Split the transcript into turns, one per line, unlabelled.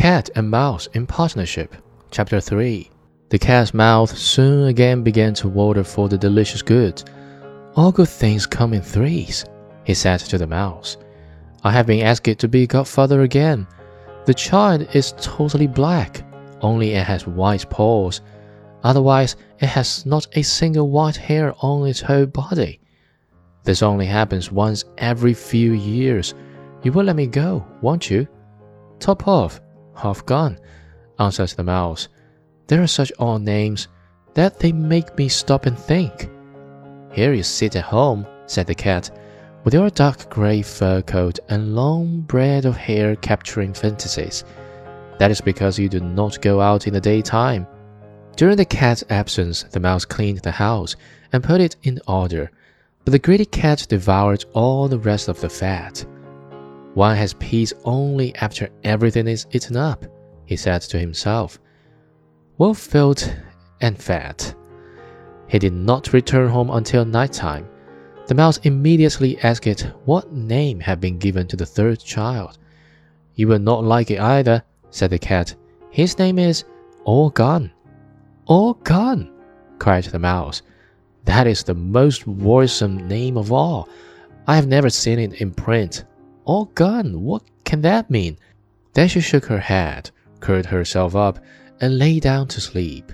Cat and Mouse in Partnership, Chapter 3. The cat's mouth soon again began to water for the delicious goods. All good things come in threes, he said to the mouse. I have been asked to be godfather again. The child is totally black, only it has white paws. Otherwise, it has not a single white hair on its whole body. This only happens once every few years. You will let me go, won't you?
Top off, Half gone, answers the mouse. There are such odd names that they make me stop and think.
Here you sit at home, said the cat, with your dark grey fur coat and long braid of hair capturing fantasies. That is because you do not go out in the daytime. During the cat's absence, the mouse cleaned the house and put it in order, but the greedy cat devoured all the rest of the fat. One has peace only after everything is eaten up, he said to himself. Well filled and fed. He did not return home until night time. The mouse immediately asked it what name had been given to the third child. You will not like it either, said the cat. His name is All Gone.
All Gone, cried the mouse. That is the most worrisome name of all. I have never seen it in print. All gone? What can that mean? Then she shook her head, curled herself up, and lay down to sleep.